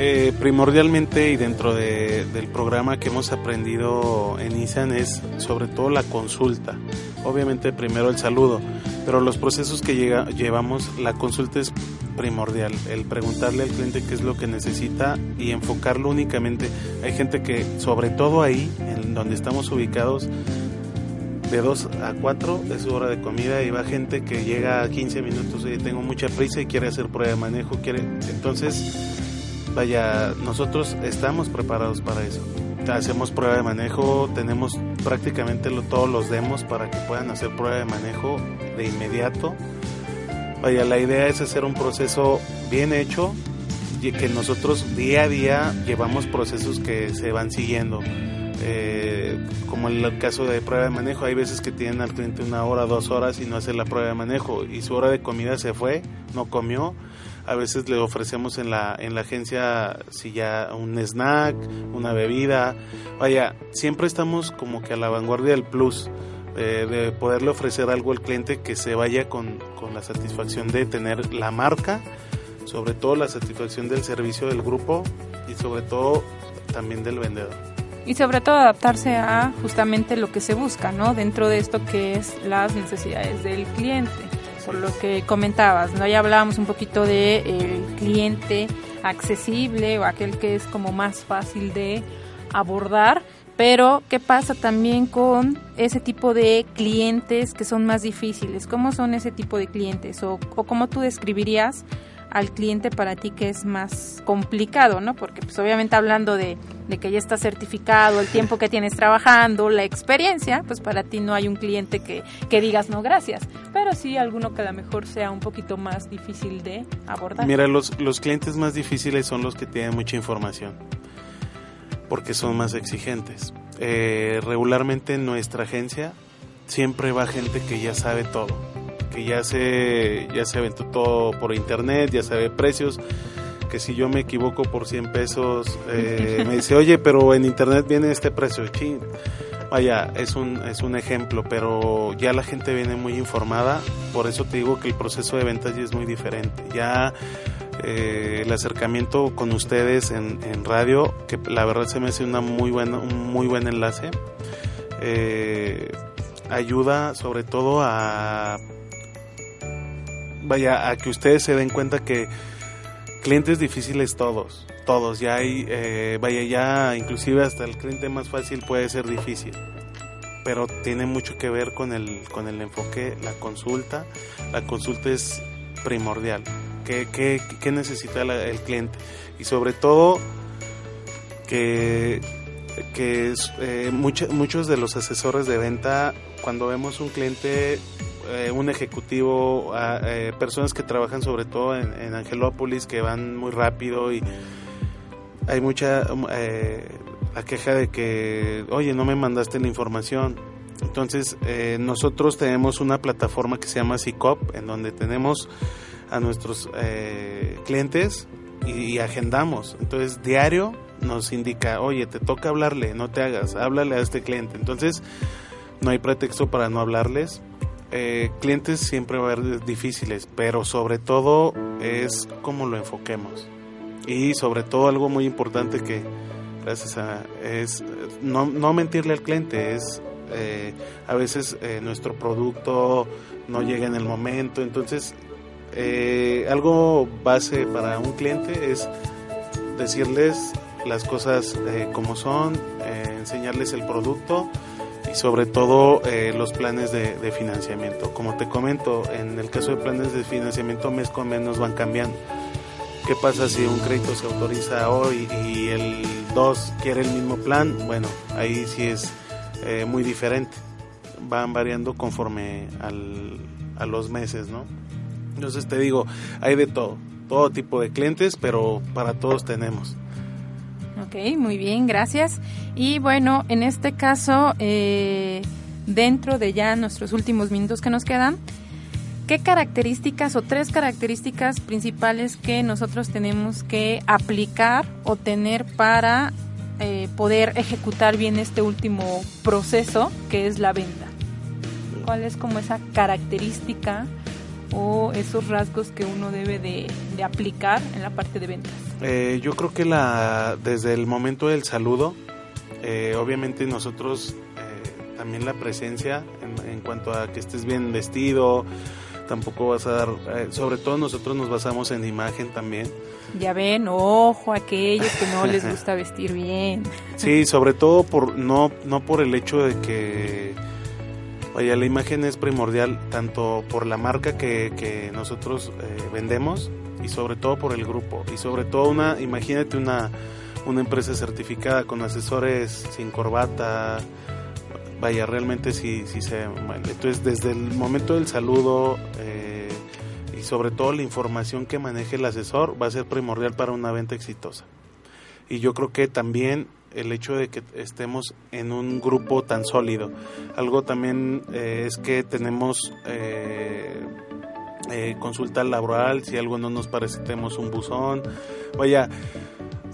Eh, primordialmente y dentro de, del programa que hemos aprendido en ISAN es sobre todo la consulta. Obviamente primero el saludo, pero los procesos que llevamos, la consulta es primordial, el preguntarle al cliente qué es lo que necesita y enfocarlo únicamente. Hay gente que, sobre todo ahí, en donde estamos ubicados, de 2 a 4 es su hora de comida y va gente que llega a 15 minutos y tengo mucha prisa y quiere hacer prueba de manejo, quiere entonces vaya, nosotros estamos preparados para eso. Hacemos prueba de manejo, tenemos prácticamente todos los demos para que puedan hacer prueba de manejo de inmediato. Vaya, la idea es hacer un proceso bien hecho y que nosotros día a día llevamos procesos que se van siguiendo. Eh, como el caso de prueba de manejo, hay veces que tienen al cliente una hora, dos horas y no hace la prueba de manejo y su hora de comida se fue, no comió. A veces le ofrecemos en la, en la agencia si ya un snack, una bebida. Vaya, siempre estamos como que a la vanguardia del plus. de poderle ofrecer algo al cliente que se vaya con, con la satisfacción de tener la marca, sobre todo la satisfacción del servicio del grupo y sobre todo también del vendedor y sobre todo adaptarse a justamente lo que se busca, ¿no? Dentro de esto que es las necesidades del cliente, por lo que comentabas, ¿no? Ya hablábamos un poquito de el cliente accesible o aquel que es como más fácil de abordar, pero ¿qué pasa también con ese tipo de clientes que son más difíciles? ¿Cómo son ese tipo de clientes o, o cómo tú describirías al cliente para ti que es más complicado, ¿no? Porque pues obviamente hablando de, de, que ya está certificado, el tiempo que tienes trabajando, la experiencia, pues para ti no hay un cliente que, que digas no gracias, pero sí alguno que a lo mejor sea un poquito más difícil de abordar. Mira, los, los clientes más difíciles son los que tienen mucha información, porque son más exigentes. Eh, regularmente en nuestra agencia siempre va gente que ya sabe todo que ya se, ya se aventó todo por internet, ya sabe precios, que si yo me equivoco por 100 pesos, eh, me dice, oye, pero en internet viene este precio, ching. Vaya, es un, es un ejemplo, pero ya la gente viene muy informada, por eso te digo que el proceso de ventas ya es muy diferente. Ya eh, el acercamiento con ustedes en, radio, que la verdad se me hace una muy buena, un muy buen enlace, eh, ayuda sobre todo a vaya, a que ustedes se den cuenta que clientes difíciles todos, todos, ya hay, eh, vaya, ya inclusive hasta el cliente más fácil puede ser difícil, pero tiene mucho que ver con el, con el enfoque, la consulta, la consulta es primordial, qué, qué, qué necesita el cliente y sobre todo que, que eh, muchos de los asesores de venta, cuando vemos un cliente eh, un ejecutivo, eh, personas que trabajan sobre todo en, Angelópolis, que van muy rápido y hay mucha eh, la queja de que, oye, no me mandaste la información. Entonces, nosotros tenemos una plataforma que se llama CICOP, en donde tenemos a nuestros clientes y, agendamos. Entonces, diario nos indica, oye, te toca hablarle, no te hagas, háblale a este cliente. Entonces, no hay pretexto para no hablarles eh, clientes siempre va a haber difíciles, pero sobre todo es cómo lo enfoquemos. Y sobre todo algo muy importante que, gracias a, es no, no mentirle al cliente, es eh, a veces eh, nuestro producto no llega en el momento, entonces eh, algo base para un cliente es decirles las cosas como son, enseñarles el producto y sobre todo eh, los planes de, financiamiento. Como te comento, en el caso de planes de financiamiento mes con mes nos van cambiando. ¿Qué pasa si un crédito se autoriza hoy y el 2 quiere el mismo plan? Bueno, ahí sí es eh, muy diferente. Van variando conforme al, a los meses, ¿no? Entonces te digo, hay de todo, todo tipo de clientes, pero para todos tenemos. Ok, muy bien, gracias. Y bueno, en este caso, eh, dentro de ya nuestros últimos minutos que nos quedan, ¿qué características o tres características principales que nosotros tenemos que aplicar o tener para eh, poder ejecutar bien este último proceso que es la venta? ¿Cuál es como esa característica o esos rasgos que uno debe de, de aplicar en la parte de ventas? Eh, yo creo que la desde el momento del saludo, eh, obviamente nosotros eh, también la presencia en, en cuanto a que estés bien vestido, tampoco vas a dar, eh, sobre todo nosotros nos basamos en imagen también. Ya ven, ojo a aquellos que no les gusta vestir bien. Sí, sobre todo por no no por el hecho de que vaya la imagen es primordial tanto por la marca que, nosotros eh, vendemos y sobre todo por el grupo. Y sobre todo una imagínate una una empresa certificada con asesores sin corbata. Vaya realmente si si se entonces desde el momento del saludo eh, y sobre todo la información que maneje el asesor va a ser primordial para una venta exitosa. Y yo creo que también el hecho de que estemos en un grupo tan sólido. Algo también eh, es que tenemos eh, eh, consulta laboral, si algo no nos parece tenemos un buzón. Vaya,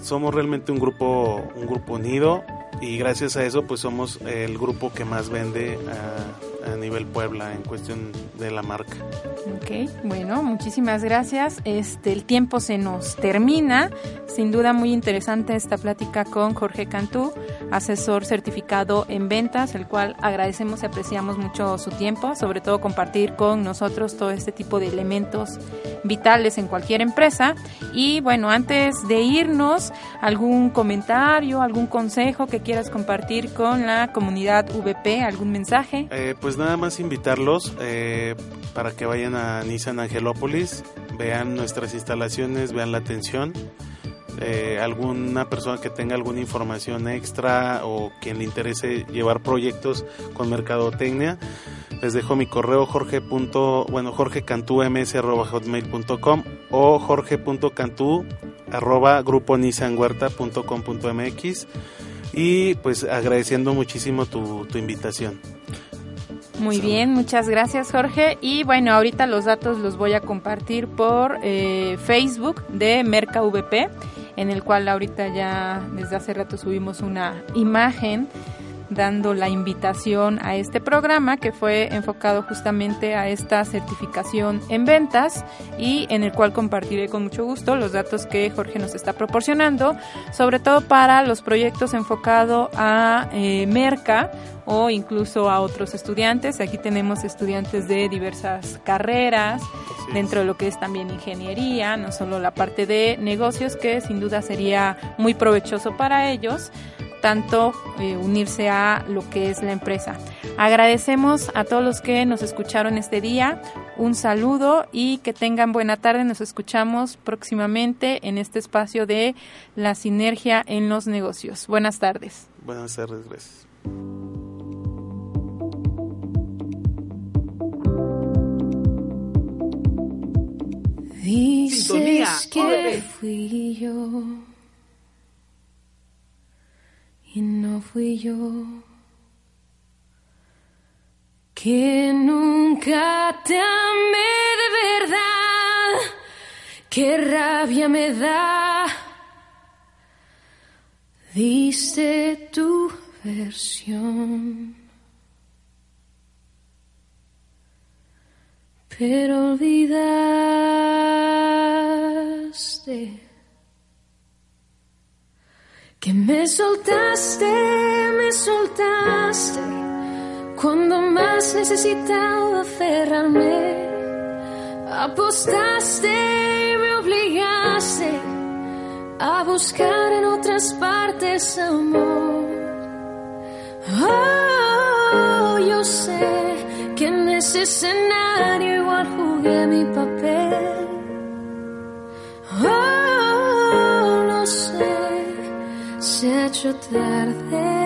somos realmente un grupo, un grupo unido y gracias a eso pues somos el grupo que más vende a, a nivel Puebla en cuestión de la marca. Ok, bueno, muchísimas gracias. Este, el tiempo se nos termina. Sin duda muy interesante esta plática con Jorge Cantú, asesor certificado en ventas, el cual agradecemos y apreciamos mucho su tiempo, sobre todo compartir con nosotros todo este tipo de elementos vitales en cualquier empresa. Y bueno, antes de irnos, algún comentario, algún consejo que quieras compartir con la comunidad VP, algún mensaje. Eh, pues nada más invitarlos eh, para que vayan a Nissan Angelópolis, vean nuestras instalaciones, vean la atención. Eh, alguna persona que tenga alguna información extra o quien le interese llevar proyectos con mercadotecnia, les dejo mi correo jorge. bueno jorgecantúms@hotmail.com o jorge.cantú arroba y pues agradeciendo muchísimo tu invitación. Muy bien, muchas gracias Jorge. Y bueno, ahorita los datos los voy a compartir por eh, Facebook de Merca VP, en el cual ahorita ya desde hace rato subimos una imagen dando la invitación a este programa que fue enfocado justamente a esta certificación en ventas y en el cual compartiré con mucho gusto los datos que Jorge nos está proporcionando, sobre todo para los proyectos enfocados a eh, Merca o incluso a otros estudiantes. Aquí tenemos estudiantes de diversas carreras, dentro de lo que es también ingeniería, no solo la parte de negocios, que sin duda sería muy provechoso para ellos tanto eh, unirse a lo que es la empresa. Agradecemos a todos los que nos escucharon este día, un saludo y que tengan buena tarde. Nos escuchamos próximamente en este espacio de la sinergia en los negocios. Buenas tardes. Buenas tardes, gracias. Dices Sintonía, que órale. fui yo y no fui yo. Que nunca te amé de verdad. Qué rabia me da. Dice tu versión. Pero olvidaste que me soltaste, me soltaste cuando más necesitaba aferrarme. Apostaste me obligaste a buscar en otras partes amor. Oh, yo sé que en ese escenario igual jugué mi papel. Hecho tarde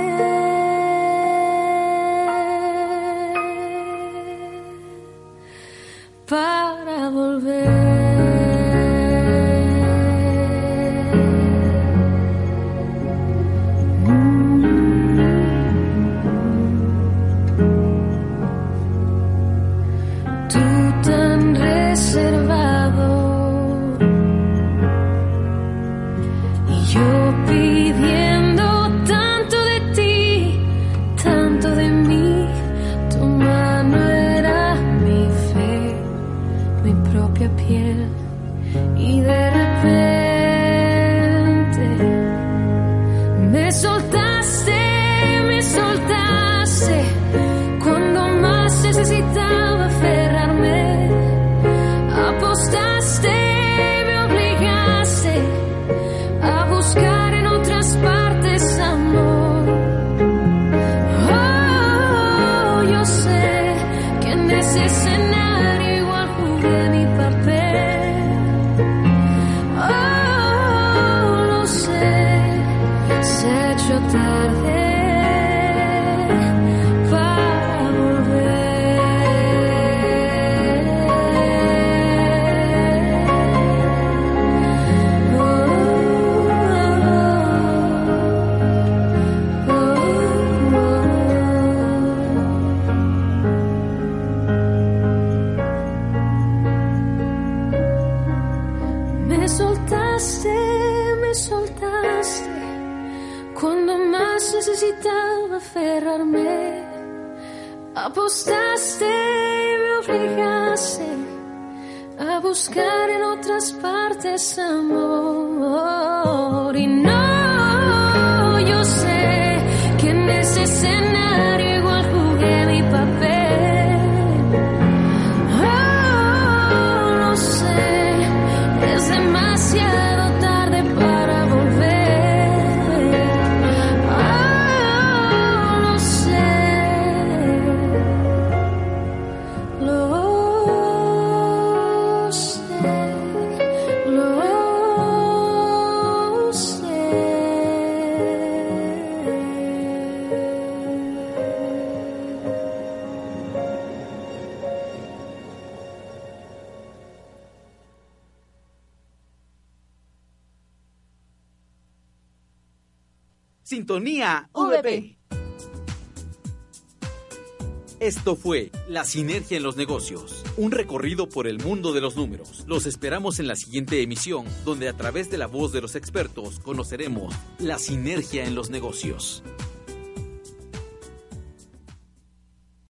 Esto fue La Sinergia en los Negocios, un recorrido por el mundo de los números. Los esperamos en la siguiente emisión, donde a través de la voz de los expertos conoceremos la sinergia en los negocios.